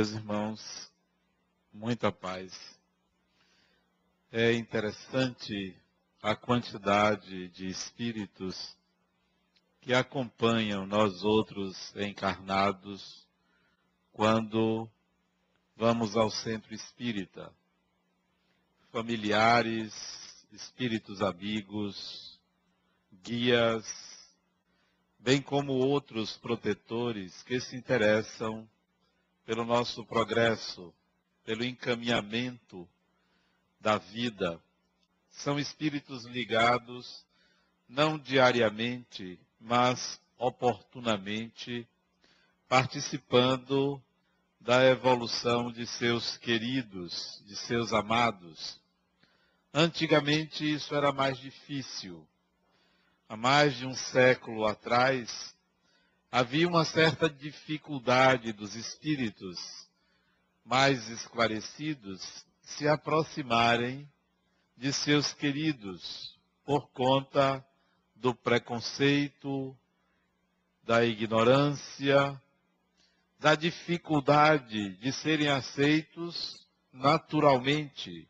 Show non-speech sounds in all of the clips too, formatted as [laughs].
Meus irmãos, muita paz. É interessante a quantidade de espíritos que acompanham nós outros encarnados quando vamos ao centro espírita. Familiares, espíritos amigos, guias, bem como outros protetores que se interessam pelo nosso progresso, pelo encaminhamento da vida. São espíritos ligados não diariamente, mas oportunamente, participando da evolução de seus queridos, de seus amados. Antigamente isso era mais difícil. Há mais de um século atrás, havia uma certa dificuldade dos espíritos mais esclarecidos se aproximarem de seus queridos por conta do preconceito, da ignorância, da dificuldade de serem aceitos naturalmente.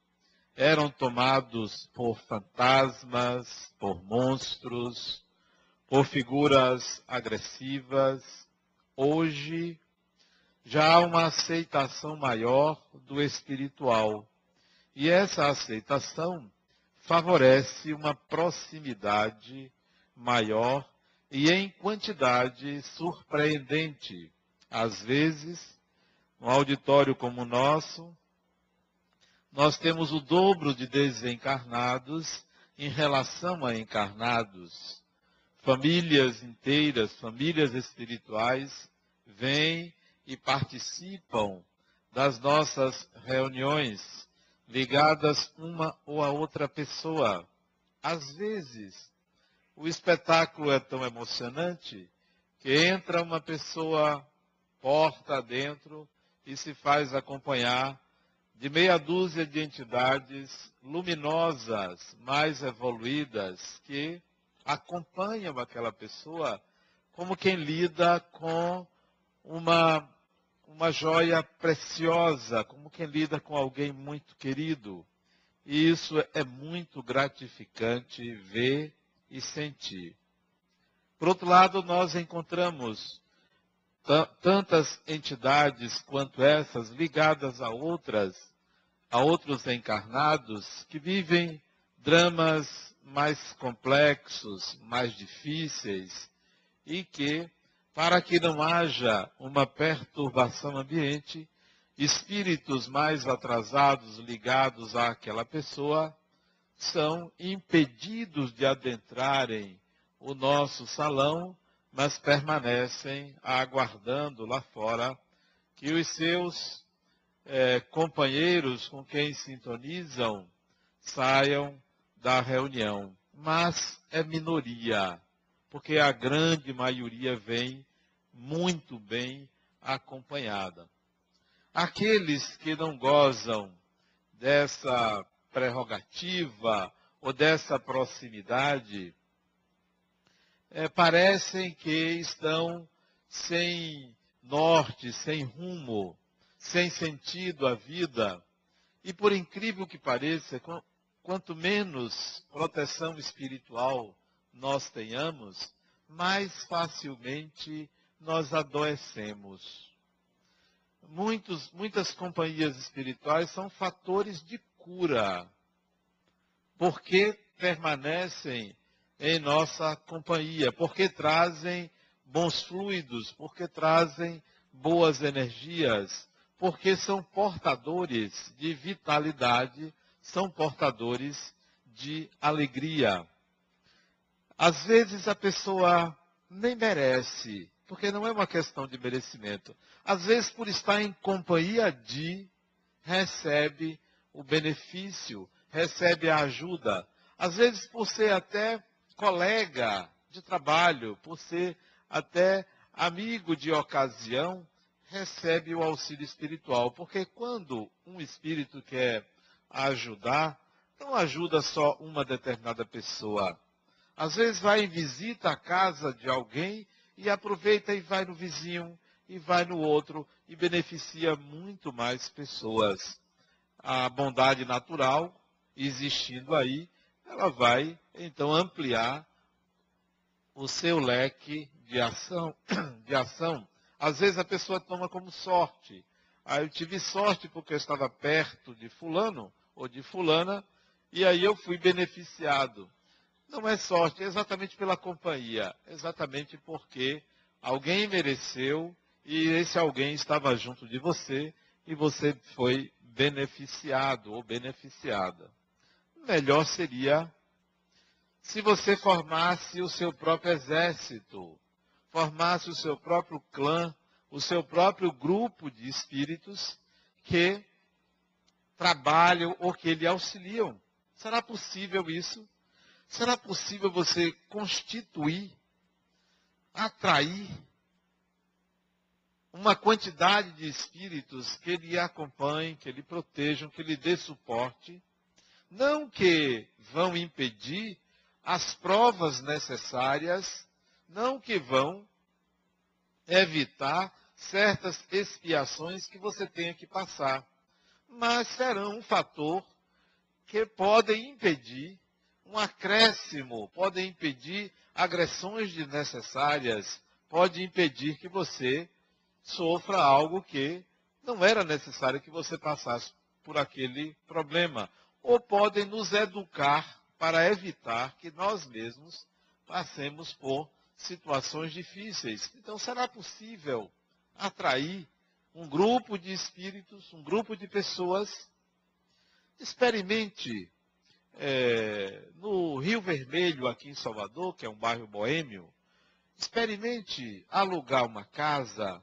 Eram tomados por fantasmas, por monstros, por figuras agressivas. Hoje já há uma aceitação maior do espiritual. E essa aceitação favorece uma proximidade maior e em quantidade surpreendente. Às vezes, um auditório como o nosso, nós temos o dobro de desencarnados em relação a encarnados. Famílias inteiras, famílias espirituais, vêm e participam das nossas reuniões, ligadas uma ou a outra pessoa. Às vezes, o espetáculo é tão emocionante que entra uma pessoa porta dentro e se faz acompanhar de meia dúzia de entidades luminosas, mais evoluídas, que acompanham aquela pessoa como quem lida com uma, uma joia preciosa, como quem lida com alguém muito querido. E isso é muito gratificante ver e sentir. Por outro lado, nós encontramos tantas entidades quanto essas ligadas a outras, a outros encarnados que vivem dramas mais complexos, mais difíceis e que, para que não haja uma perturbação ambiente, espíritos mais atrasados ligados àquela pessoa são impedidos de adentrarem o nosso salão, mas permanecem aguardando lá fora que os seus é, companheiros com quem sintonizam saiam da reunião. Mas é minoria, porque a grande maioria vem muito bem acompanhada. Aqueles que não gozam dessa prerrogativa ou dessa proximidade, é, parecem que estão sem norte, sem rumo, sem sentido à vida. E por incrível que pareça, quanto menos proteção espiritual nós tenhamos, mais facilmente nós adoecemos. Muitos, muitas companhias espirituais são fatores de cura, porque permanecem em nossa companhia, porque trazem bons fluidos, porque trazem boas energias, porque são portadores de vitalidade, são portadores de alegria. Às vezes a pessoa nem merece, porque não é uma questão de merecimento. Às vezes, por estar em companhia de, recebe o benefício, recebe a ajuda. Às vezes, por ser até colega de trabalho, por ser até amigo de ocasião, recebe o auxílio espiritual. Porque quando um espírito quer ajudar, não ajuda só uma determinada pessoa. Às vezes vai em visita à casa de alguém e aproveita e vai no vizinho, e vai no outro e beneficia muito mais pessoas. A bondade natural existindo aí, ela vai então ampliar o seu leque de ação, [clears throat] de ação. Às vezes a pessoa toma como sorte. Ah, eu tive sorte porque eu estava perto de fulano ou de fulana e aí eu fui beneficiado. Não é sorte, é exatamente pela companhia, exatamente porque alguém mereceu e esse alguém estava junto de você e você foi beneficiado ou beneficiada. Melhor seria se você formasse o seu próprio exército, formasse o seu próprio clã, o seu próprio grupo de espíritos que trabalham ou que lhe auxiliam. Será possível isso? Será possível você constituir, atrair uma quantidade de espíritos que lhe acompanhem, que lhe protejam, que lhe dê suporte, não que vão impedir as provas necessárias, não que vão evitar certas expiações que você tenha que passar, mas serão um fator que podem impedir um acréscimo, podem impedir agressões desnecessárias, pode impedir que você sofra algo que não era necessário que você passasse por aquele problema. Ou podem nos educar para evitar que nós mesmos passemos por situações difíceis. Então, será possível atrair um grupo de espíritos, um grupo de pessoas? Experimente é, no Rio Vermelho, aqui em Salvador, que é um bairro boêmio, experimente alugar uma casa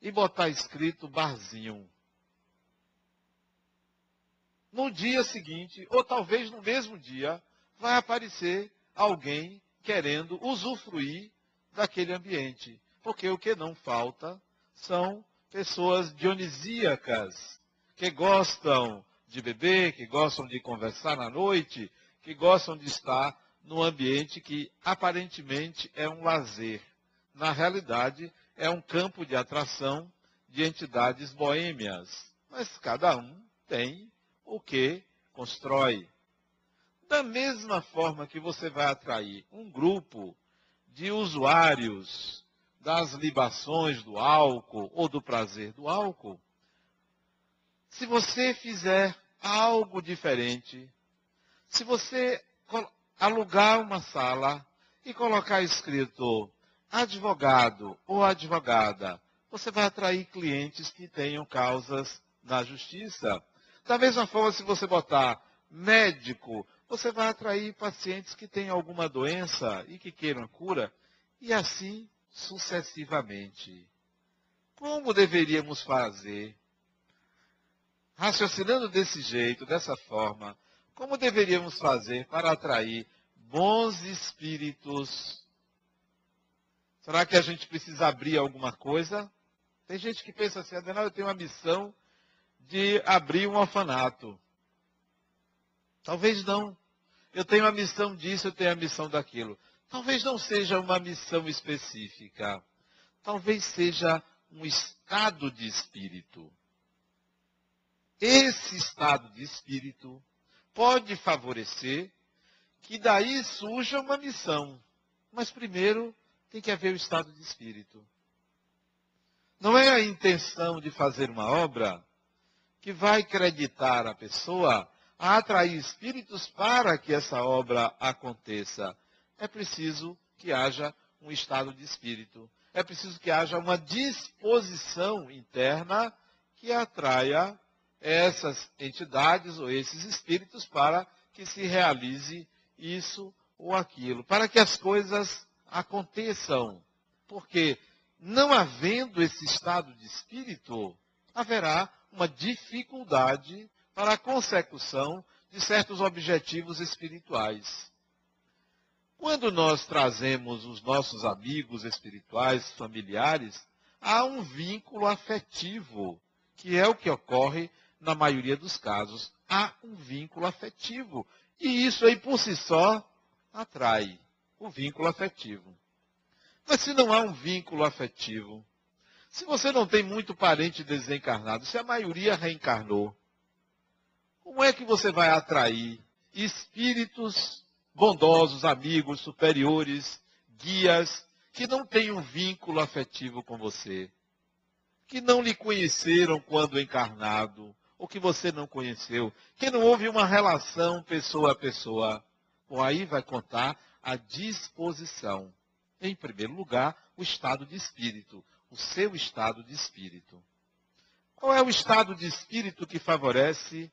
e botar escrito barzinho. No dia seguinte, ou talvez no mesmo dia, vai aparecer alguém querendo usufruir daquele ambiente. Porque o que não falta são pessoas dionisíacas, que gostam de beber, que gostam de conversar na noite, que gostam de estar num ambiente que aparentemente é um lazer. Na realidade, é um campo de atração de entidades boêmias. Mas cada um tem o que constrói. Da mesma forma que você vai atrair um grupo de usuários das libações do álcool ou do prazer do álcool, se você fizer algo diferente, se você alugar uma sala e colocar escrito advogado ou advogada, você vai atrair clientes que tenham causas na justiça. Da mesma forma, se você botar médico, você vai atrair pacientes que têm alguma doença e que queiram cura, e assim sucessivamente. Como deveríamos fazer? Raciocinando desse jeito, dessa forma, como deveríamos fazer para atrair bons espíritos Será que a gente precisa abrir alguma coisa? Tem gente que pensa assim, Adenal, eu tenho uma missão de abrir um orfanato. Talvez não. Eu tenho a missão disso, eu tenho a missão daquilo. Talvez não seja uma missão específica. Talvez seja um estado de espírito. Esse estado de espírito pode favorecer que daí surja uma missão. Mas primeiro tem que haver o estado de espírito. Não é a intenção de fazer uma obra que vai acreditar a pessoa a atrair espíritos para que essa obra aconteça. É preciso que haja um estado de espírito. É preciso que haja uma disposição interna que atraia essas entidades ou esses espíritos para que se realize isso ou aquilo, para que as coisas aconteçam. Porque não havendo esse estado de espírito, haverá uma dificuldade para a consecução de certos objetivos espirituais. Quando nós trazemos os nossos amigos espirituais, familiares, há um vínculo afetivo, que é o que ocorre na maioria dos casos. Há um vínculo afetivo. E isso aí por si só atrai o vínculo afetivo. Mas se não há um vínculo afetivo, Se você não tem muito parente desencarnado, se a maioria reencarnou, como é que você vai atrair espíritos bondosos, amigos, superiores, guias, que não têm um vínculo afetivo com você, que não lhe conheceram quando encarnado, ou que você não conheceu, que não houve uma relação pessoa a pessoa. Bom, aí vai contar a disposição. Em primeiro lugar, o estado de espírito, o seu estado de espírito. Qual é o estado de espírito que favorece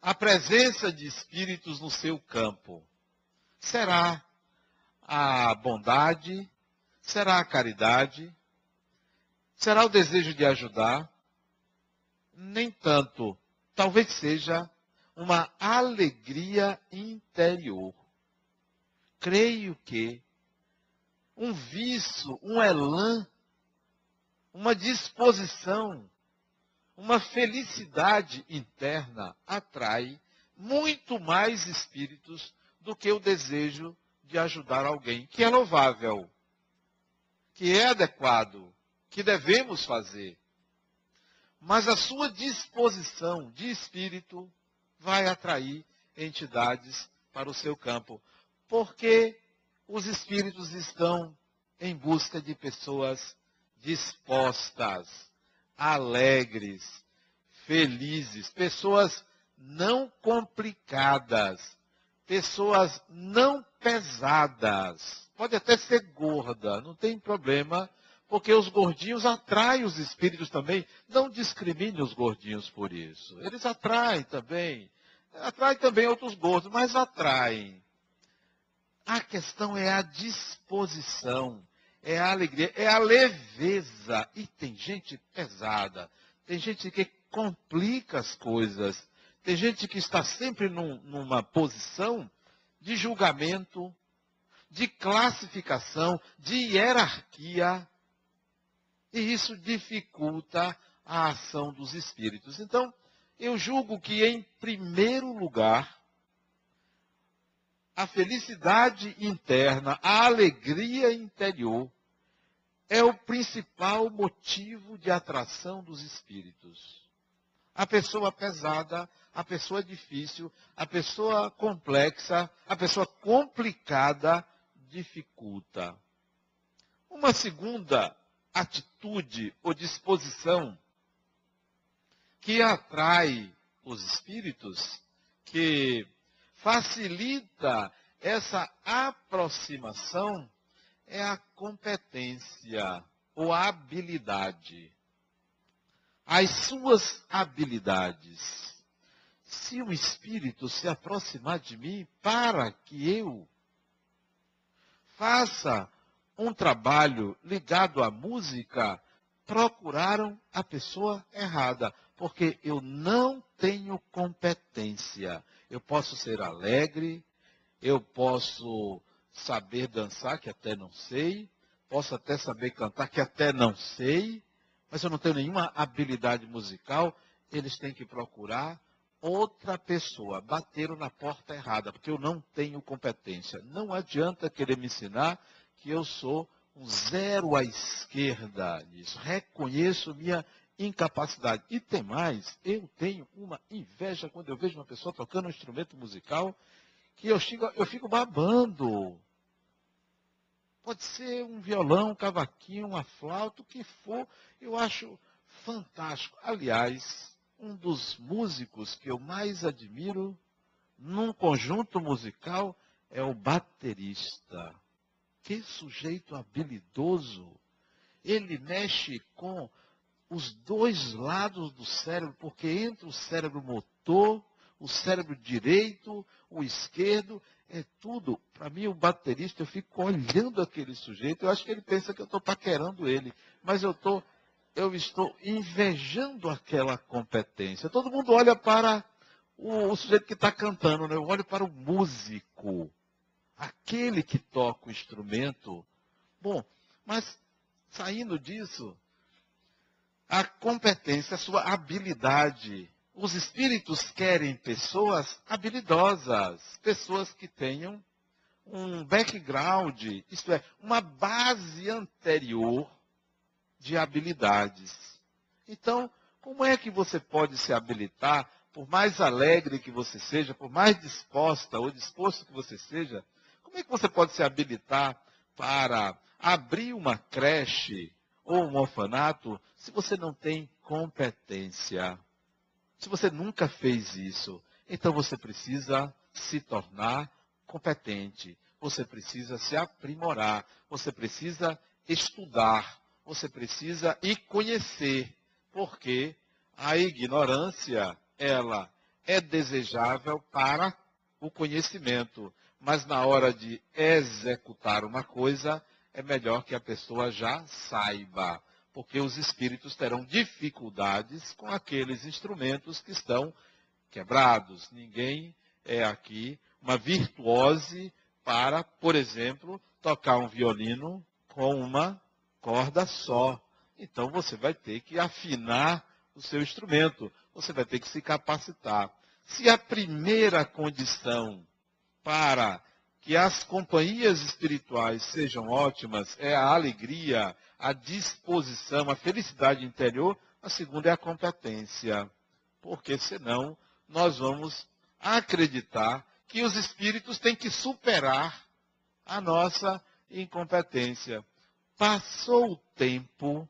a presença de espíritos no seu campo? Será a bondade? Será a caridade? Será o desejo de ajudar? Nem tanto. Talvez seja uma alegria interior. Creio que um vício, um elan, uma disposição, uma felicidade interna atrai muito mais espíritos do que o desejo de ajudar alguém, que é louvável, que é adequado, que devemos fazer. Mas a sua disposição de espírito vai atrair entidades para o seu campo. Porque os espíritos estão em busca de pessoas dispostas, alegres, felizes, pessoas não complicadas, pessoas não pesadas. Pode até ser gorda, não tem problema, porque os gordinhos atraem os espíritos também. Não discrimine os gordinhos por isso. Eles atraem também. Atraem também outros gordos, mas atraem. A questão é a disposição, é a alegria, é a leveza. E tem gente pesada, tem gente que complica as coisas, tem gente que está sempre num, numa posição de julgamento, de classificação, de hierarquia. E isso dificulta a ação dos espíritos. Então, eu julgo que, em primeiro lugar, a felicidade interna, a alegria interior, é o principal motivo de atração dos espíritos. A pessoa pesada, a pessoa difícil, a pessoa complexa, a pessoa complicada dificulta. Uma segunda atitude ou disposição que atrai os espíritos, que facilita essa aproximação, é a competência ou a habilidade. As suas habilidades. Se o espírito se aproximar de mim para que eu faça um trabalho ligado à música, procuraram a pessoa errada, porque eu não tenho competência. Eu posso ser alegre, eu posso saber dançar, que até não sei, posso até saber cantar, que até não sei, mas eu não tenho nenhuma habilidade musical. Eles têm que procurar outra pessoa. Bateram na porta errada, porque eu não tenho competência. Não adianta querer me ensinar que eu sou um zero à esquerda nisso. Reconheço minha incapacidade. E tem mais, eu tenho uma inveja quando eu vejo uma pessoa tocando um instrumento musical que eu fico, eu fico babando. Pode ser um violão, um cavaquinho, uma flauta, o que for, eu acho fantástico. Aliás, um dos músicos que eu mais admiro num conjunto musical é o baterista. Que sujeito habilidoso. Ele mexe com os dois lados do cérebro, porque entre o cérebro motor, o cérebro direito, o esquerdo, é tudo. Para mim, o baterista, eu fico olhando aquele sujeito, eu acho que ele pensa que eu estou paquerando ele, mas eu, tô, eu estou invejando aquela competência. Todo mundo olha para o, o sujeito que está cantando, né? eu olho para o músico aquele que toca o instrumento. Bom, mas saindo disso, a competência, a sua habilidade. Os espíritos querem pessoas habilidosas, pessoas que tenham um background, isto é, uma base anterior de habilidades. Então, como é que você pode se habilitar, por mais alegre que você seja, por mais disposta ou disposto que você seja, como é que você pode se habilitar para abrir uma creche ou um orfanato se você não tem competência? Se você nunca fez isso, então você precisa se tornar competente. Você precisa se aprimorar. Você precisa estudar. Você precisa e conhecer. Porque a ignorância, ela é desejável para o conhecimento. Mas na hora de executar uma coisa, é melhor que a pessoa já saiba. Porque os espíritos terão dificuldades com aqueles instrumentos que estão quebrados. Ninguém é aqui uma virtuose para, por exemplo, tocar um violino com uma corda só. Então você vai ter que afinar o seu instrumento, você vai ter que se capacitar. Se a primeira condição para que as companhias espirituais sejam ótimas é a alegria, a disposição, a felicidade interior, a segunda é a competência. Porque senão nós vamos acreditar que os espíritos têm que superar a nossa incompetência. Passou o tempo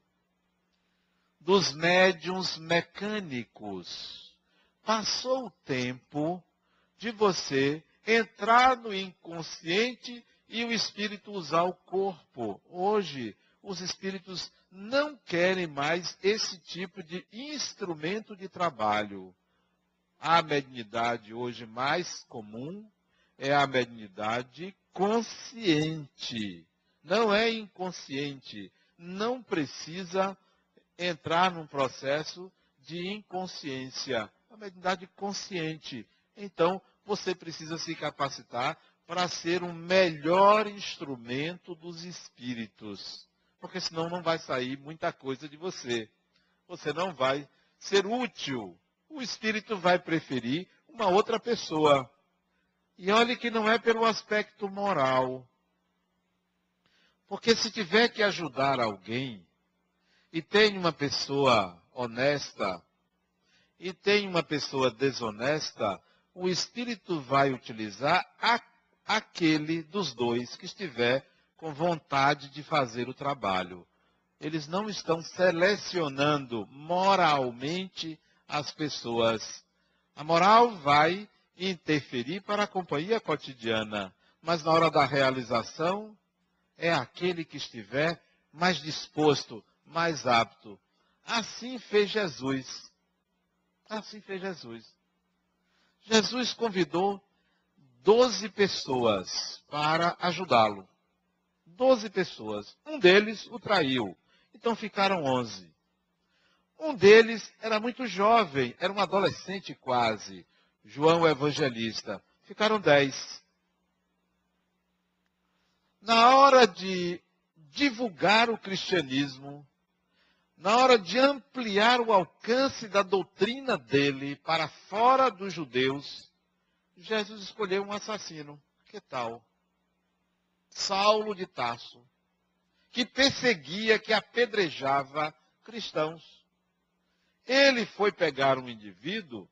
dos médiums mecânicos. Passou o tempo de você entrar no inconsciente e o espírito usar o corpo. Hoje, os espíritos não querem mais esse tipo de instrumento de trabalho. A mediunidade hoje mais comum é a mediunidade consciente. Não é inconsciente. Não precisa entrar num processo de inconsciência. A mediunidade consciente. Então, você precisa se capacitar para ser um melhor instrumento dos espíritos. Porque senão não vai sair muita coisa de você. Você não vai ser útil o espírito vai preferir uma outra pessoa. E olhe que não é pelo aspecto moral. Porque se tiver que ajudar alguém, e tem uma pessoa honesta, e tem uma pessoa desonesta, o espírito vai utilizar a, aquele dos dois que estiver com vontade de fazer o trabalho. Eles não estão selecionando moralmente as pessoas. A moral vai interferir para a companhia cotidiana, mas na hora da realização é aquele que estiver mais disposto, mais apto. Assim fez Jesus. Assim fez Jesus. Jesus convidou doze pessoas para ajudá-lo. Doze pessoas. Um deles o traiu. Então ficaram onze. Um deles era muito jovem, era um adolescente quase, João o Evangelista. Ficaram dez. Na hora de divulgar o cristianismo, na hora de ampliar o alcance da doutrina dele para fora dos judeus, Jesus escolheu um assassino. Que tal? Saulo de Tarso, que perseguia, que apedrejava cristãos. Ele foi pegar um indivíduo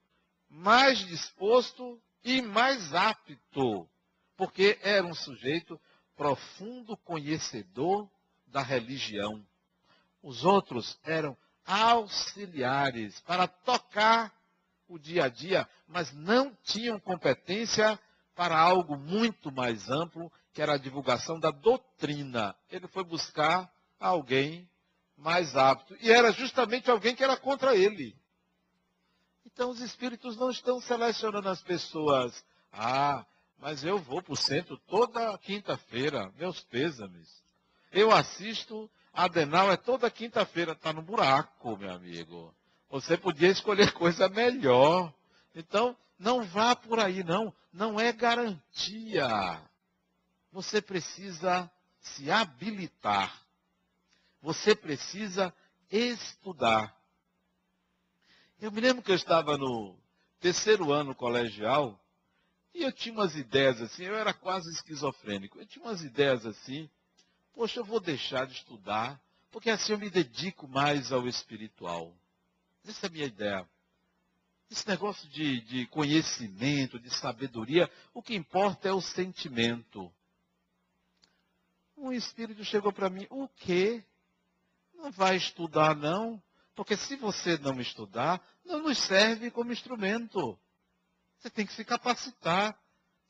mais disposto e mais apto, porque era um sujeito profundo conhecedor da religião. Os outros eram auxiliares para tocar o dia a dia, mas não tinham competência para algo muito mais amplo, que era a divulgação da doutrina. Ele foi buscar alguém mais apto. E era justamente alguém que era contra ele. Então os espíritos não estão selecionando as pessoas. Ah, mas eu vou para o centro toda quinta-feira, meus pêsames. Eu assisto a Denal, é toda quinta-feira, está no buraco, meu amigo. Você podia escolher [laughs] coisa melhor. Então, não vá por aí, não. Não é garantia. Você precisa se habilitar você precisa estudar. Eu me lembro que eu estava no terceiro ano colegial e eu tinha umas ideias assim, eu era quase esquizofrênico. Eu tinha umas ideias assim, poxa, eu vou deixar de estudar, Porque assim eu me dedico mais ao espiritual. Essa é a minha ideia. Esse negócio de, de conhecimento, de sabedoria, o que importa é o sentimento. Um espírito chegou para mim, o quê? Não vai estudar, não? Porque se você não estudar, não nos serve como instrumento. Você tem que se capacitar.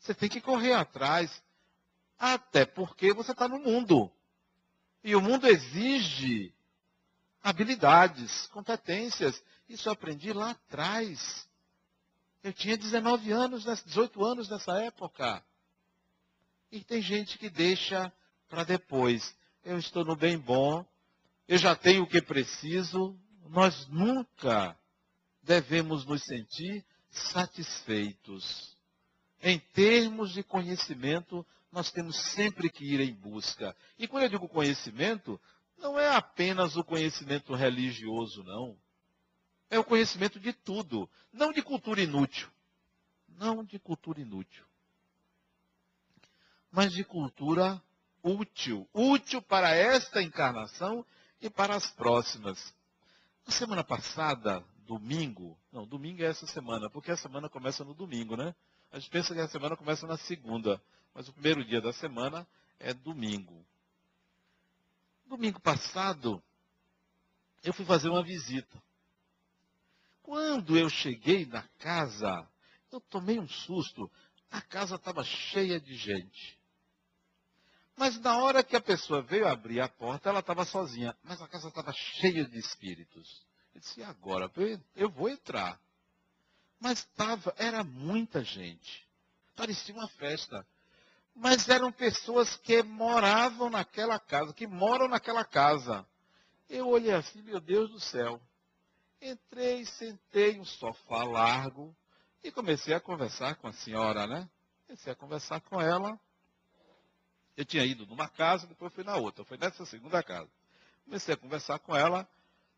Você tem que correr atrás. Até porque você está no mundo. E o mundo exige habilidades, competências. Isso eu aprendi lá atrás. Eu tinha 19 anos, 18 anos nessa época. E tem gente que deixa para depois. Eu estou no bem bom, eu já tenho o que preciso. Nós nunca devemos nos sentir satisfeitos. Em termos de conhecimento, nós temos sempre que ir em busca. E quando eu digo conhecimento, não é apenas o conhecimento religioso, não. É o conhecimento de tudo, não de cultura inútil. Não de cultura inútil. Mas de cultura útil. Útil para esta encarnação e para as próximas. Na semana passada, domingo, não, domingo é essa semana, porque a semana começa no domingo, né? A gente pensa que a semana começa na segunda, mas o primeiro dia da semana é domingo. Domingo passado, eu fui fazer uma visita. Quando eu cheguei na casa, eu tomei um susto. A casa estava cheia de gente. Mas na hora que a pessoa veio abrir a porta, ela estava sozinha. Mas a casa estava cheia de espíritos. Eu disse, e agora? Eu vou entrar. Mas estava, era muita gente. Parecia uma festa. Mas eram pessoas que moravam naquela casa, que moram naquela casa. Eu olhei assim, meu Deus do céu. Entrei, sentei um sofá largo e comecei a conversar com a senhora, né? Comecei a conversar com ela. Eu tinha ido numa casa, depois fui na outra. Foi nessa segunda casa. Comecei a conversar com ela.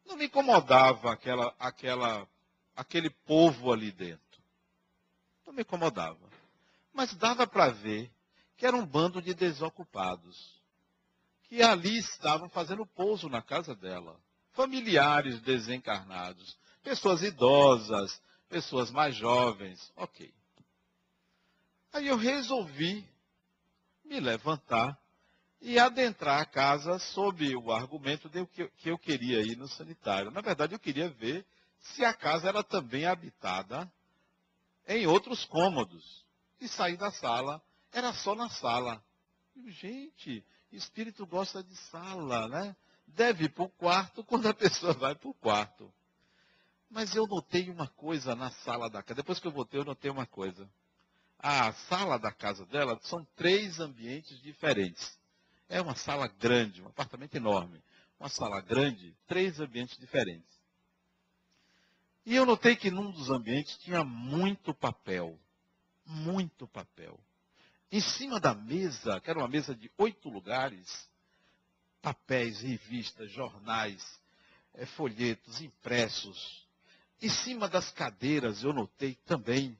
Não me incomodava aquela, aquela, aquele povo ali dentro. Não me incomodava. Mas dava para ver que era um bando de desocupados. Que ali estavam fazendo pouso na casa dela. Familiares desencarnados. Pessoas idosas, pessoas mais jovens. Ok. Aí eu resolvi me levantar e adentrar a casa sob o argumento de que eu queria ir no sanitário. Na verdade, eu queria ver se a casa era também habitada em outros cômodos. E sair da sala, era só na sala. Gente, espírito gosta de sala, né? Deve ir para o quarto quando a pessoa vai para o quarto. Mas eu notei uma coisa na sala da casa. Depois que eu voltei, eu notei uma coisa. A sala da casa dela são três ambientes diferentes. É uma sala grande, um apartamento enorme. Uma sala grande, três ambientes diferentes. E eu notei que num dos ambientes tinha muito papel. Muito papel. Em cima da mesa, que era uma mesa de oito lugares, papéis, revistas, jornais, é, folhetos impressos. Em cima das cadeiras eu notei também,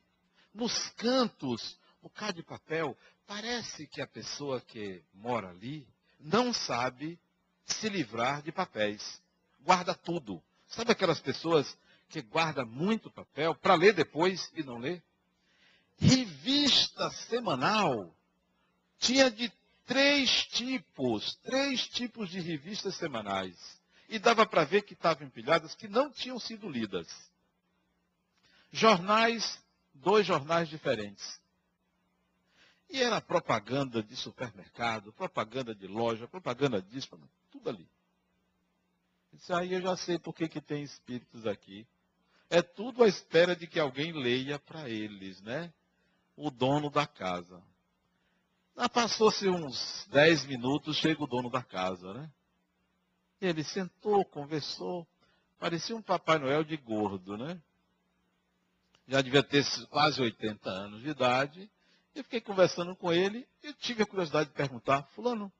nos cantos, um bocado de papel, Parece que a pessoa que mora ali não sabe se livrar de papéis. Guarda tudo. Sabe aquelas pessoas que guardam muito papel para ler depois e não lê? Revista semanal. Tinha de três tipos, três tipos de revistas semanais. E dava para ver que estavam empilhadas que não tinham sido lidas. Jornais, dois jornais diferentes. E era propaganda de supermercado, propaganda de loja, propaganda disso, tudo ali. Isso aí eu já sei por que, que tem espíritos aqui. É tudo à espera de que alguém leia para eles, né? O dono da casa. Ah, Passou-se uns 10 minutos, chega o dono da casa, né? Ele sentou, conversou. Parecia um Papai Noel de gordo, né? Já devia ter quase 80 anos de idade. Eu fiquei conversando com ele e tive a curiosidade de perguntar, fulano,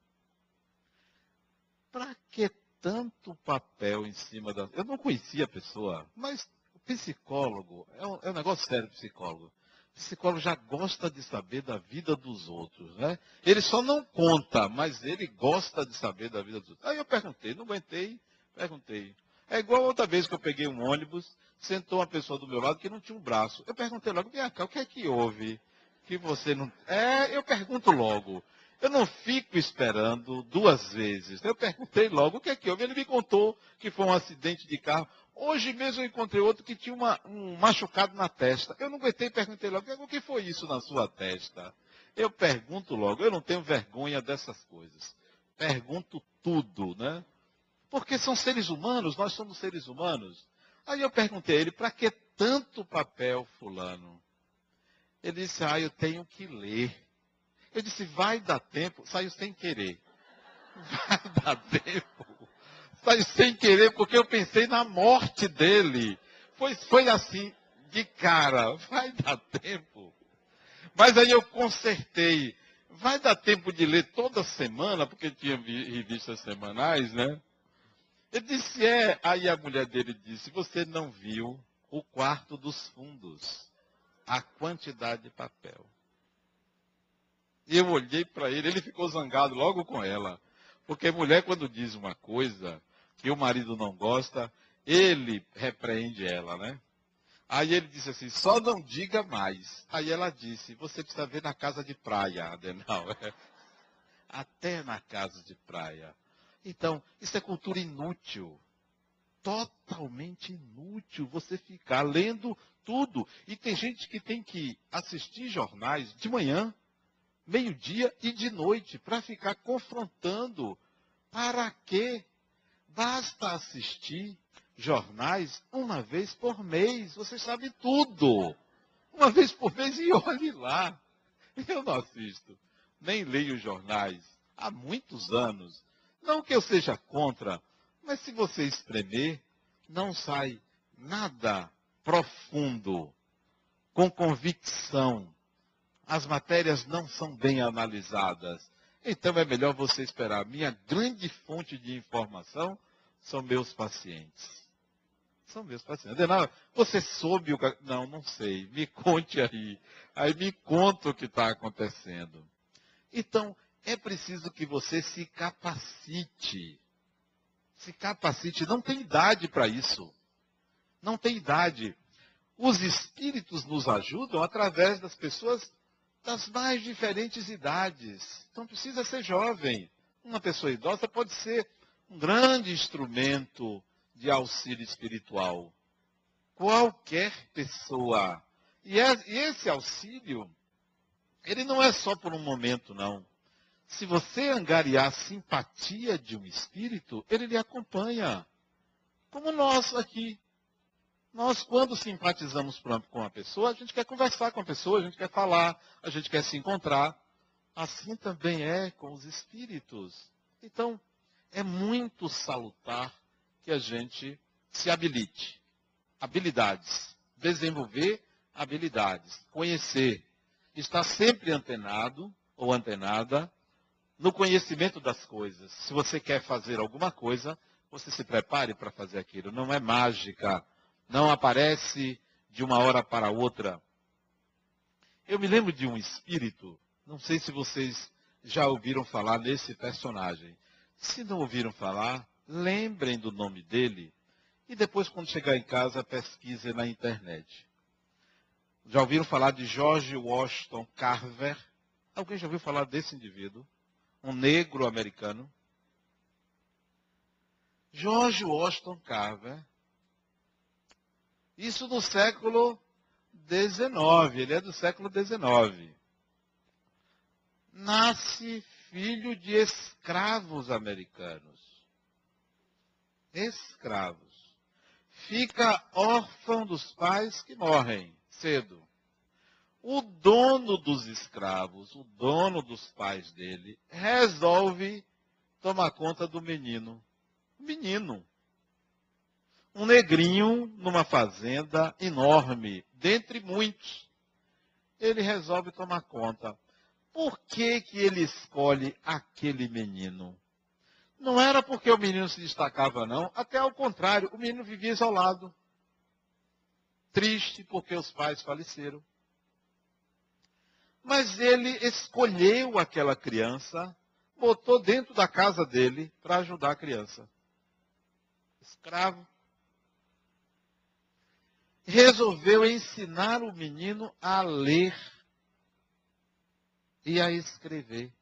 para que tanto papel em cima da. Eu não conhecia a pessoa, mas psicólogo, é um, é um negócio sério psicólogo. Psicólogo já gosta de saber da vida dos outros, né? Ele só não conta, mas ele gosta de saber da vida dos outros. Aí eu perguntei, não aguentei, perguntei. É igual outra vez que eu peguei um ônibus, sentou uma pessoa do meu lado que não tinha um braço. Eu perguntei logo, vem cá, o que é que houve? Que você não. É, eu pergunto logo. Eu não fico esperando duas vezes. Eu perguntei logo o que é que houve. Ele me contou que foi um acidente de carro. Hoje mesmo eu encontrei outro que tinha uma, um machucado na testa. Eu não aguentei e perguntei logo, o que foi isso na sua testa? Eu pergunto logo, eu não tenho vergonha dessas coisas. Pergunto tudo, né? Porque são seres humanos, nós somos seres humanos. Aí eu perguntei a ele, para que tanto papel, fulano? Ele disse, ah, eu tenho que ler. Eu disse, vai dar tempo. Saiu sem querer. [laughs] Vai dar tempo Saiu sem querer, porque eu pensei na morte dele. Foi, foi assim, de cara, [laughs] vai dar tempo. Mas aí eu consertei. Vai dar tempo de ler toda semana, porque tinha revistas semanais, né? Ele disse, é. Aí a mulher dele disse, você não viu o quarto dos fundos, a quantidade de papel. E eu olhei para ele, ele ficou zangado logo com ela. Porque mulher, quando diz uma coisa, que o marido não gosta, ele repreende ela, né? Aí ele disse assim, só não diga mais. Aí ela disse, você precisa ver na casa de praia, Adenal. [laughs] Até na casa de praia. Então, isso é cultura inútil. Totalmente inútil você ficar lendo tudo. E tem gente que tem que assistir jornais de manhã, meio-dia e de noite para ficar confrontando. Para quê? Basta assistir jornais uma vez por mês. Você sabe tudo. Uma vez por mês e olhe lá. Eu não assisto, nem leio jornais há muitos anos. Não que eu seja contra, mas se você espremer, não sai nada profundo, com convicção. As matérias não são bem analisadas. Então é melhor você esperar. Minha grande fonte de informação são meus pacientes. São meus pacientes. Adenal, você soube o que. Não, não sei. Me conte aí. Aí me conta o que está acontecendo. Então, é preciso que você se capacite. Se capacite. Não tem idade para isso. Não tem idade. Os espíritos nos ajudam através das pessoas das mais diferentes idades. Então precisa ser jovem. Uma pessoa idosa pode ser um grande instrumento de auxílio espiritual. Qualquer pessoa. E, é, esse auxílio, ele não é só por um momento, não. Se você angariar a simpatia de um espírito, ele lhe acompanha. Como nós aqui. Nós, quando simpatizamos com a pessoa, a gente quer conversar com a pessoa, a gente quer falar, a gente quer se encontrar. Assim também é com os espíritos. Então, é muito salutar que a gente se habilite. Habilidades. Desenvolver habilidades. Conhecer. Estar sempre antenado ou antenada no conhecimento das coisas. Se você quer fazer alguma coisa, você se prepare para fazer aquilo. Não é mágica não aparece de uma hora para outra. Eu me lembro de um espírito, não sei se vocês já ouviram falar nesse personagem. Se não ouviram falar, lembrem do nome dele e depois, quando chegar em casa, pesquisem na internet. Já ouviram falar de George Washington Carver? Alguém já ouviu falar desse indivíduo? Um negro americano? George Washington Carver isso no século XIX, ele é do século XIX. Nasce filho de escravos americanos. Escravos. Fica órfão dos pais que morrem cedo. O dono dos escravos, o dono dos pais dele, resolve tomar conta do menino. Menino um negrinho numa fazenda enorme, dentre muitos. Ele resolve tomar conta. Por que, que ele escolhe aquele menino? Não era porque o menino se destacava, não. Até ao contrário, o menino vivia isolado. Triste porque os pais faleceram. Mas ele escolheu aquela criança, botou dentro da casa dele para ajudar a criança. Escravo. Resolveu ensinar o menino a ler e a escrever.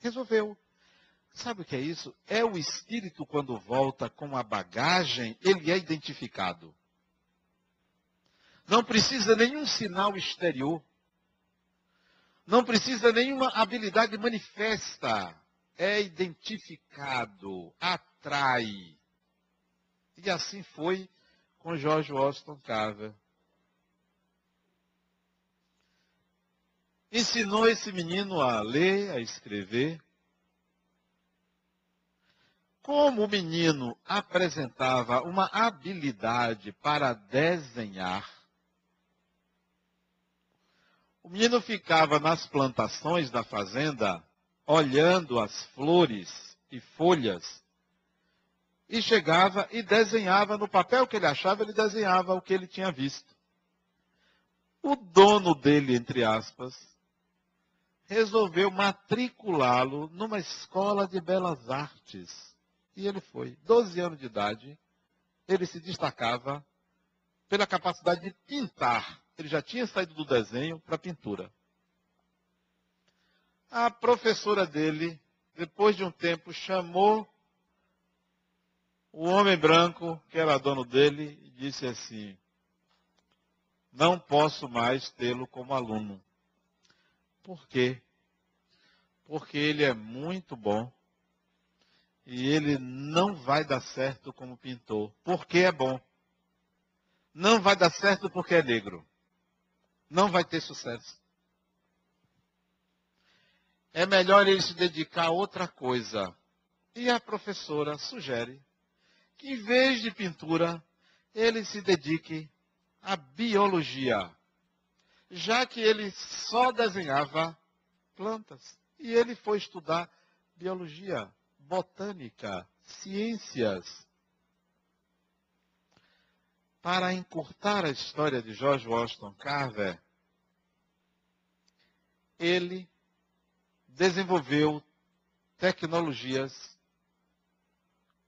Resolveu. Sabe o que é isso? É o espírito quando volta com a bagagem, ele é identificado. Não precisa nenhum sinal exterior. Não precisa nenhuma habilidade manifesta. É identificado, atrai. E assim foi com George Washington Carver. Ensinou esse menino a ler, a escrever. Como o menino apresentava uma habilidade para desenhar, o menino ficava nas plantações da fazenda, olhando as flores e folhas, e chegava e desenhava no papel que ele achava, ele desenhava o que ele tinha visto. O dono dele, entre aspas, resolveu matriculá-lo numa escola de belas artes e ele foi. 12 anos de idade, ele se destacava pela capacidade de pintar. Ele já tinha saído do desenho para a pintura. A professora dele, depois de um tempo, chamou o homem branco, que era dono dele, disse assim: Não posso mais tê-lo como aluno. Por quê? Porque ele é muito bom e ele não vai dar certo como pintor, porque é bom. Não vai dar certo porque é negro. Não vai ter sucesso. É melhor ele se dedicar a outra coisa. E a professora sugere que, em vez de pintura, ele se dedique à biologia, já que ele só desenhava plantas. E ele foi estudar biologia botânica, ciências. Para encurtar a história de George Washington Carver, ele desenvolveu tecnologias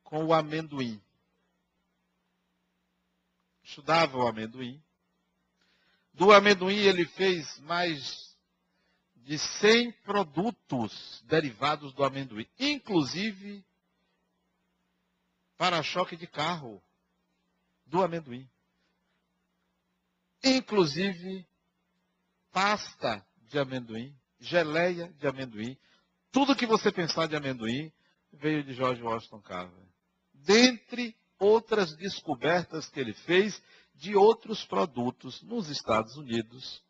com o amendoim. Estudava o amendoim. Do amendoim ele fez mais de 100 produtos derivados do amendoim, inclusive para-choque de carro do amendoim. Inclusive pasta de amendoim, geleia de amendoim, tudo que você pensar de amendoim veio de George Washington Carver. Dentre outras descobertas que ele fez de outros produtos nos Estados Unidos,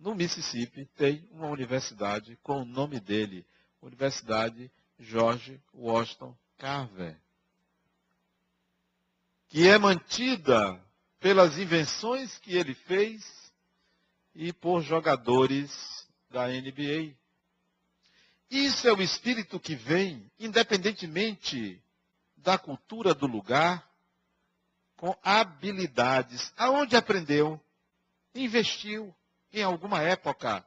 no Mississippi tem uma universidade com o nome dele, Universidade George Washington Carver, que é mantida pelas invenções que ele fez e por jogadores da NBA. Isso é o espírito que vem, independentemente da cultura do lugar, com habilidades. Aonde aprendeu? Investiu em alguma época.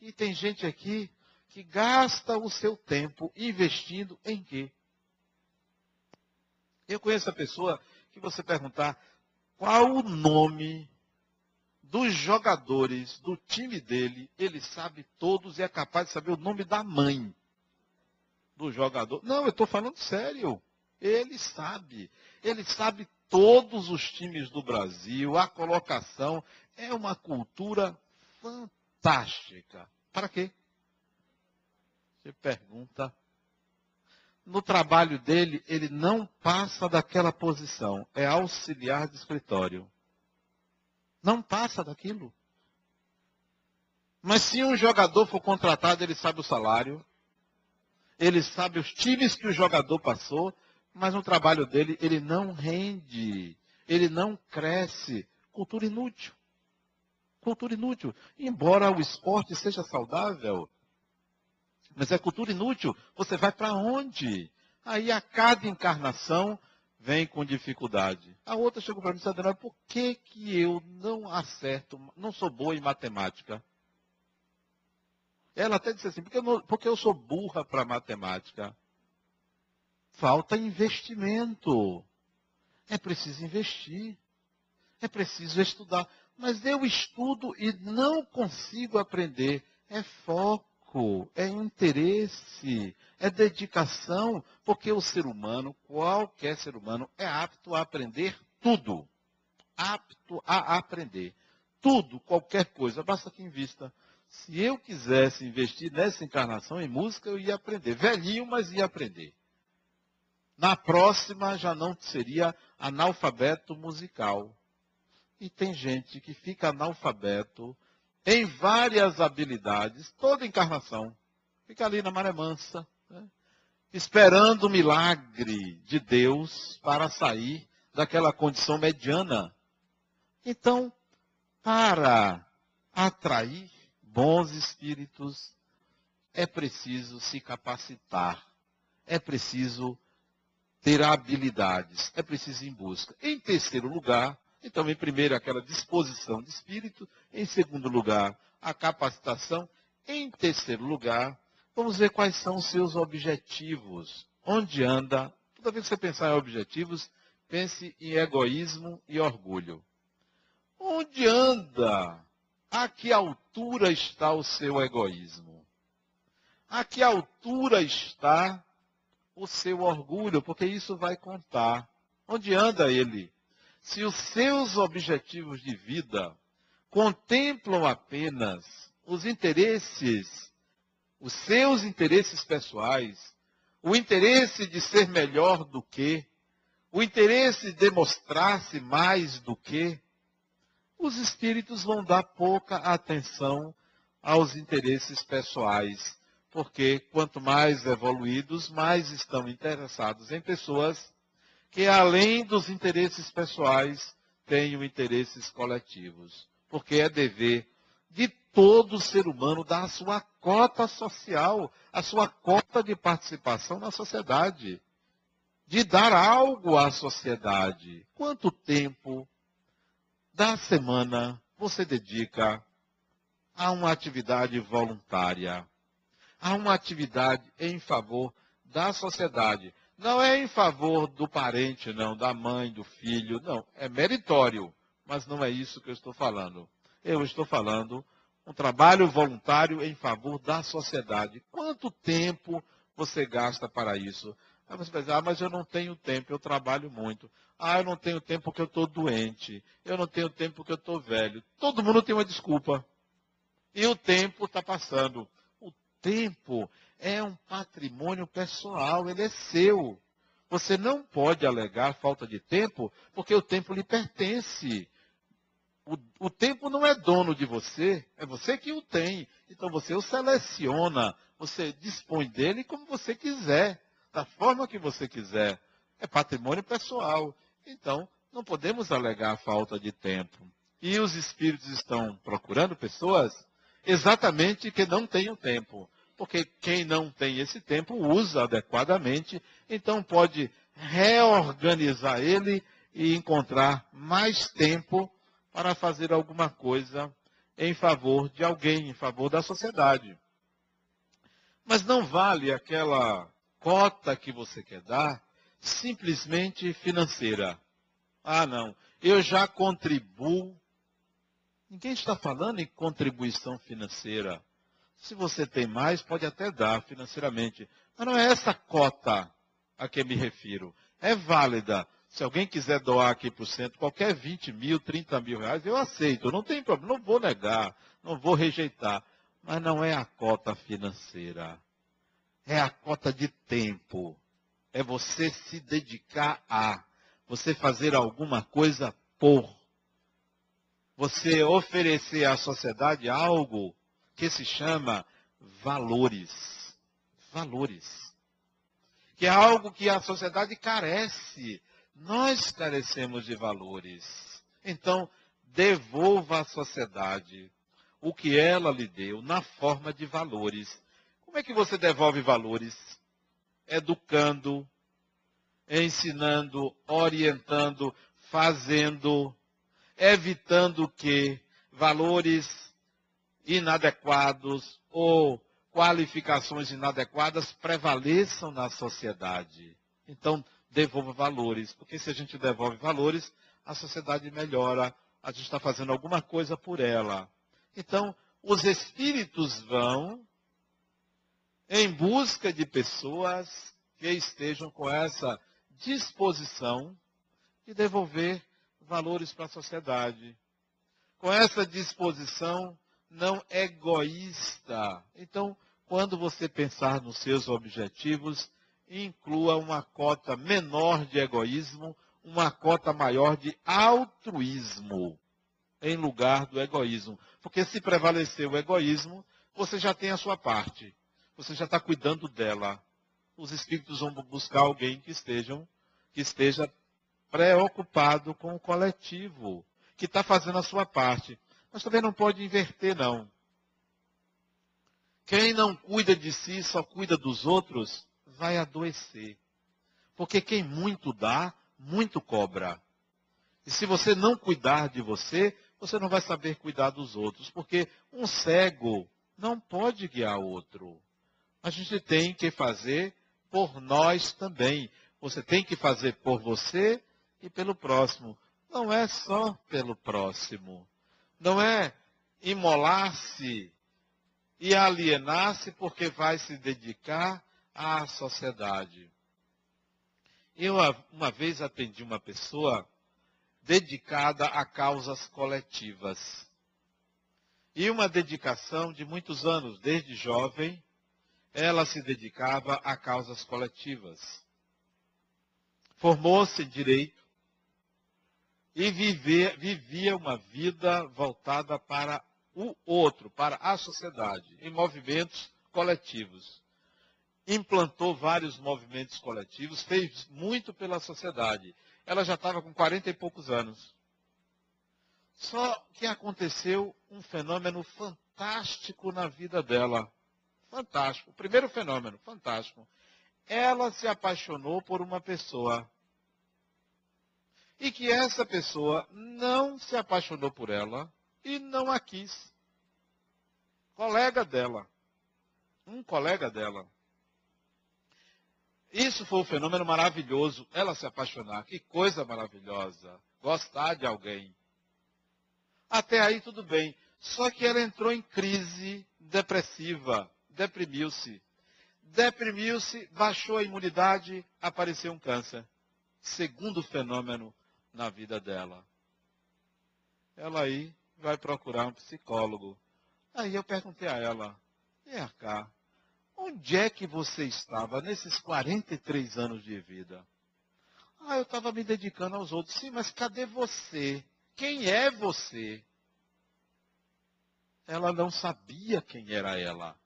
E tem gente aqui que gasta o seu tempo investindo em quê? Eu conheço a pessoa que você perguntar qual o nome dos jogadores do time dele, ele sabe todos e é capaz de saber o nome da mãe do jogador. Não, eu estou falando sério. Ele sabe. Ele sabe todos os times do Brasil, a colocação. É uma cultura fantástica. Para quê? Você pergunta. No trabalho dele, ele não passa daquela posição. É auxiliar de escritório. Não passa daquilo. Mas se um jogador for contratado, ele sabe o salário, ele sabe os times que o jogador passou, mas no trabalho dele ele não rende, ele não cresce. Cultura inútil cultura inútil. Embora o esporte seja saudável, mas é cultura inútil. Você vai para onde? Aí a cada encarnação vem com dificuldade. A outra chegou para mim e disse, por que, que eu não acerto, não sou boa em matemática? Ela até disse assim, porque eu, não, porque eu sou burra para matemática. Falta investimento. É preciso investir. É preciso estudar. Mas eu estudo e não consigo aprender. É foco, é interesse, é dedicação, porque o ser humano, qualquer ser humano, é apto a aprender tudo. Apto a aprender. Tudo, qualquer coisa, basta que invista. Se eu quisesse investir nessa encarnação em música, eu ia aprender. Velhinho, mas ia aprender. Na próxima já não seria analfabeto musical. E tem gente que fica analfabeto em várias habilidades, toda encarnação. Fica ali na maré mansa, né? esperando o milagre de Deus para sair daquela condição mediana. Então, para atrair bons espíritos, é preciso se capacitar, é preciso ter habilidades, é preciso ir em busca. Em terceiro lugar, então, em primeiro, aquela disposição de espírito. Em segundo lugar, a capacitação. Em terceiro lugar, vamos ver quais são os seus objetivos. Onde anda? Toda vez que você pensar em objetivos, pense em egoísmo e orgulho. Onde anda? A que altura está o seu egoísmo? A que altura está o seu orgulho? Porque isso vai contar. Onde anda ele? Se os seus objetivos de vida contemplam apenas os interesses, os seus interesses pessoais, o interesse de ser melhor do que, o interesse de demonstrar-se mais do que, os espíritos vão dar pouca atenção aos interesses pessoais, porque quanto mais evoluídos, mais estão interessados em pessoas que além dos interesses pessoais, tenham interesses coletivos. Porque é dever de todo ser humano dar a sua cota social, a sua cota de participação na sociedade. De dar algo à sociedade. Quanto tempo da semana você dedica a uma atividade voluntária, a uma atividade em favor da sociedade? Não é em favor do parente, não, da mãe, do filho, não. É meritório, mas não é isso que eu estou falando. Eu estou falando um trabalho voluntário em favor da sociedade. Quanto tempo você gasta para isso? Aí você vai dizer, ah, mas eu não tenho tempo, eu trabalho muito. Ah, eu não tenho tempo porque eu estou doente. Eu não tenho tempo porque eu estou velho. Todo mundo tem uma desculpa. E o tempo está passando. O tempo é um patrimônio pessoal, ele é seu. Você não pode alegar falta de tempo, porque o tempo lhe pertence. O, o, tempo não é dono de você, é você que o tem. Então você o seleciona, você dispõe dele como você quiser, da forma que você quiser. É patrimônio pessoal. Então, não podemos alegar falta de tempo. E os espíritos estão procurando pessoas exatamente que não tenham tempo porque quem não tem esse tempo usa adequadamente, então pode reorganizar ele e encontrar mais tempo para fazer alguma coisa em favor de alguém, em favor da sociedade. Mas não vale aquela cota que você quer dar simplesmente financeira. Ah, não, eu já contribuo. Ninguém está falando em contribuição financeira. Se você tem mais, pode até dar financeiramente. Mas não é essa cota a que me refiro. É válida. Se alguém quiser doar aqui por cento, qualquer 20 mil, 30 mil reais, eu aceito. Não tem problema. Não vou negar. Não vou rejeitar. Mas não é a cota financeira. É a cota de tempo. É você se dedicar a. Você fazer alguma coisa por. Você oferecer à sociedade algo que se chama valores. Valores. Que é algo que a sociedade carece. Nós carecemos de valores. Então, devolva à sociedade o que ela lhe deu na forma de valores. Como é que você devolve valores? Educando, ensinando, orientando, fazendo, evitando que valores inadequados ou qualificações inadequadas prevaleçam na sociedade. Então, devolva valores, porque se a gente devolve valores, a sociedade melhora, a gente está fazendo alguma coisa por ela. Então, os espíritos vão em busca de pessoas que estejam com essa disposição de devolver valores para a sociedade. Com essa disposição não egoísta. Então, quando você pensar nos seus objetivos, inclua uma cota menor de egoísmo, uma cota maior de altruísmo, em lugar do egoísmo. Porque se prevalecer o egoísmo, você já tem a sua parte. Você já está cuidando dela. Os espíritos vão buscar alguém que, estejam, que esteja preocupado com o coletivo, que está fazendo a sua parte. Mas também não pode inverter, não. Quem não cuida de si, só cuida dos outros, vai adoecer. Porque quem muito dá, muito cobra. E se você não cuidar de você, você não vai saber cuidar dos outros. Porque um cego não pode guiar outro. A gente tem que fazer por nós também. Você tem que fazer por você e pelo próximo. Não é só pelo próximo. Não é imolar-se e alienar-se porque vai se dedicar à sociedade. Eu uma vez atendi uma pessoa dedicada a causas coletivas. E uma dedicação de muitos anos, desde jovem, ela se dedicava a causas coletivas. Formou-se em direito, e viver, vivia uma vida voltada para o outro, para a sociedade, em movimentos coletivos. Implantou vários movimentos coletivos, fez muito pela sociedade. Ela já estava com 40 e poucos anos. Só que aconteceu um fenômeno fantástico na vida dela. Fantástico. O primeiro fenômeno, fantástico. Ela se apaixonou por uma pessoa e que essa pessoa não se apaixonou por ela e não a quis. Colega dela. Um colega dela. Isso foi um fenômeno maravilhoso. Ela se apaixonar. Que coisa maravilhosa. Gostar de alguém. Até aí tudo bem. Só que ela entrou em crise depressiva. Deprimiu-se. Deprimiu-se, baixou a imunidade, apareceu um câncer. Segundo fenômeno na vida dela. Ela aí vai procurar um psicólogo. Aí eu perguntei a ela, vem cá, onde é que você estava nesses 43 anos de vida? Ah, eu estava me dedicando aos outros. Sim, mas cadê você? Quem é você? Ela não sabia quem era ela.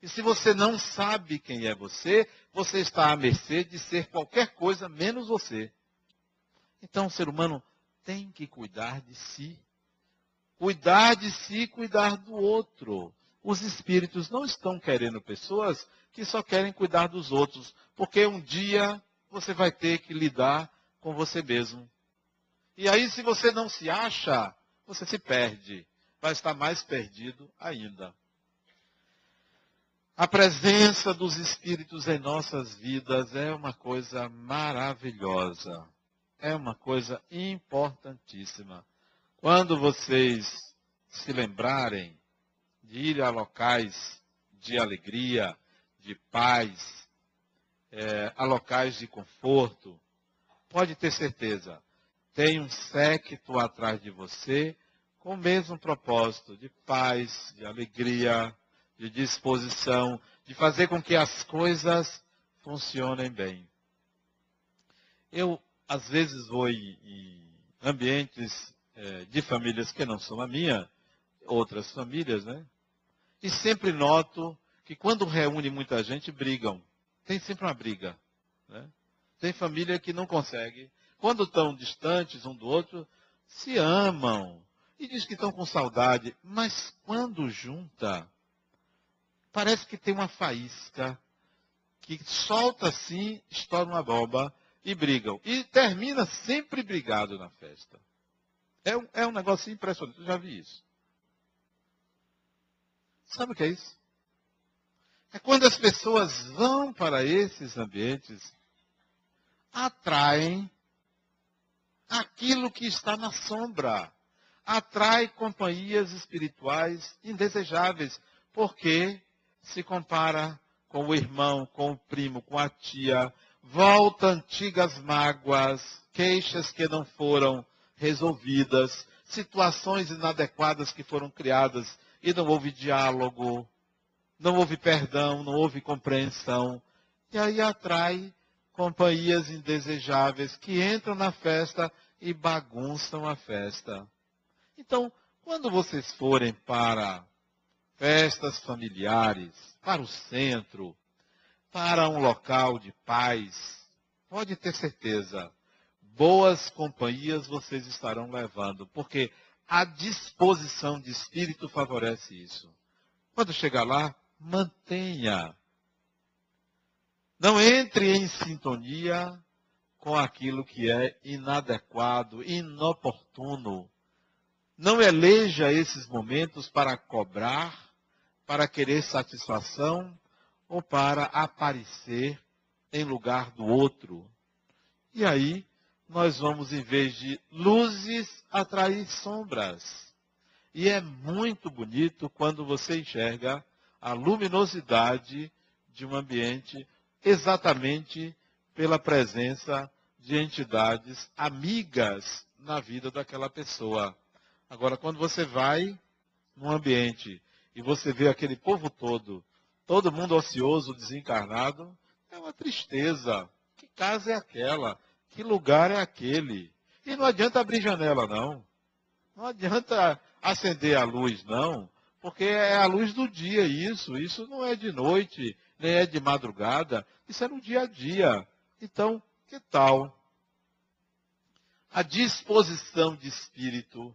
E se você não sabe quem é você, você está à mercê de ser qualquer coisa menos você. Então o ser humano tem que cuidar de si. Cuidar de si, cuidar do outro. Os espíritos não estão querendo pessoas que só querem cuidar dos outros, porque um dia você vai ter que lidar com você mesmo. E aí, se você não se acha, você se perde. Vai estar mais perdido ainda. A presença dos espíritos em nossas vidas é uma coisa maravilhosa é uma coisa importantíssima. Quando vocês se lembrarem de ir a locais de alegria, de paz, é, a locais de conforto, pode ter certeza, tem um séquito atrás de você com o mesmo propósito de paz, de alegria, de disposição, de fazer com que as coisas funcionem bem. Eu às vezes vou em, em ambientes é, de famílias que não são a minha, outras famílias, né? E sempre noto que quando reúne muita gente, brigam. Tem sempre uma briga. Né? Tem família que não consegue. Quando estão distantes um do outro, se amam. E diz que estão com saudade. Mas quando junta, parece que tem uma faísca que solta assim, estoura uma bomba e brigam. E termina sempre brigado na festa. É um, é um negócio impressionante. Eu já vi isso. Sabe o que é isso? É quando as pessoas vão para esses ambientes, atraem aquilo que está na sombra. Atrai companhias espirituais indesejáveis, porque se compara com o irmão, com o primo, com a tia, volta antigas mágoas, queixas que não foram resolvidas, situações inadequadas que foram criadas e não houve diálogo, não houve perdão, não houve compreensão. E aí atrai companhias indesejáveis que entram na festa e bagunçam a festa. Então, quando vocês forem para festas familiares, para o centro, para um local de paz, pode ter certeza, boas companhias vocês estarão levando, porque a disposição de espírito favorece isso. Quando chegar lá, mantenha. Não entre em sintonia com aquilo que é inadequado, inoportuno. Não eleja esses momentos para cobrar, para querer satisfação ou para aparecer em lugar do outro. E aí, nós vamos, em vez de luzes, atrair sombras. E é muito bonito quando você enxerga a luminosidade de um ambiente exatamente pela presença de entidades amigas na vida daquela pessoa. Agora, quando você vai num ambiente e você vê aquele povo todo, todo mundo ocioso, desencarnado, é uma tristeza. Que casa é aquela? Que lugar é aquele? E não adianta abrir janela, não. Não adianta acender a luz, não. Porque é a luz do dia isso. Isso não é de noite, nem é de madrugada. Isso é no dia a dia. Então, que tal a disposição de espírito?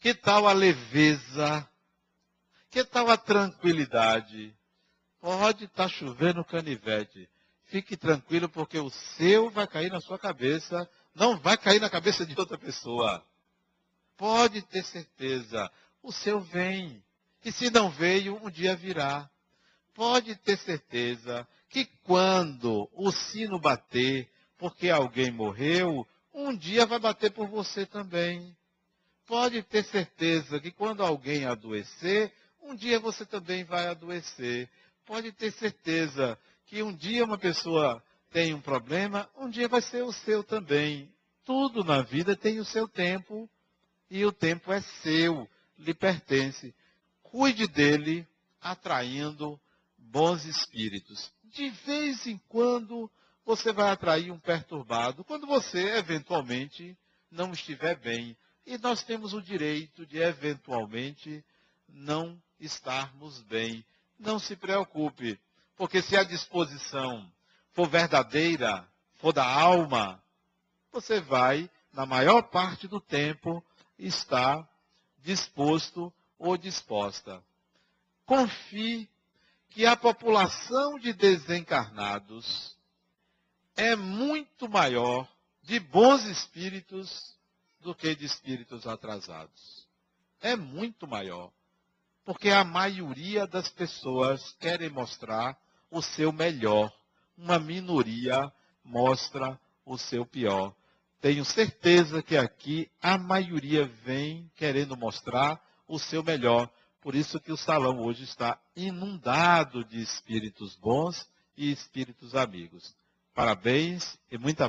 Que tal a leveza? Que tal a tranquilidade? Pode estar tá chovendo canivete. Fique tranquilo, porque o seu vai cair na sua cabeça, não vai cair na cabeça de outra pessoa. Pode ter certeza o seu vem. E se não veio, um dia virá. Pode ter certeza que quando o sino bater, porque alguém morreu, um dia vai bater por você também. Pode ter certeza que quando alguém adoecer, um dia você também vai adoecer. Pode ter certeza que um dia uma pessoa tem um problema, um dia vai ser o seu também. Tudo na vida tem o seu tempo e o tempo é seu lhe pertence. Cuide dele, atraindo bons espíritos. De vez em quando, você vai atrair um perturbado, quando você, eventualmente, não estiver bem. E nós temos o direito de, eventualmente, não estarmos bem. Não se preocupe, porque se a disposição for verdadeira, for da alma, você vai, na maior parte do tempo, estar disposto ou disposta. Confie que a população de desencarnados é muito maior de bons espíritos do que de espíritos atrasados. É muito maior. Porque a maioria das pessoas querem mostrar o seu melhor. Uma minoria mostra o seu pior. Tenho certeza que aqui a maioria vem querendo mostrar o seu melhor. Por isso que o salão hoje está inundado de espíritos bons e espíritos amigos. Parabéns e muita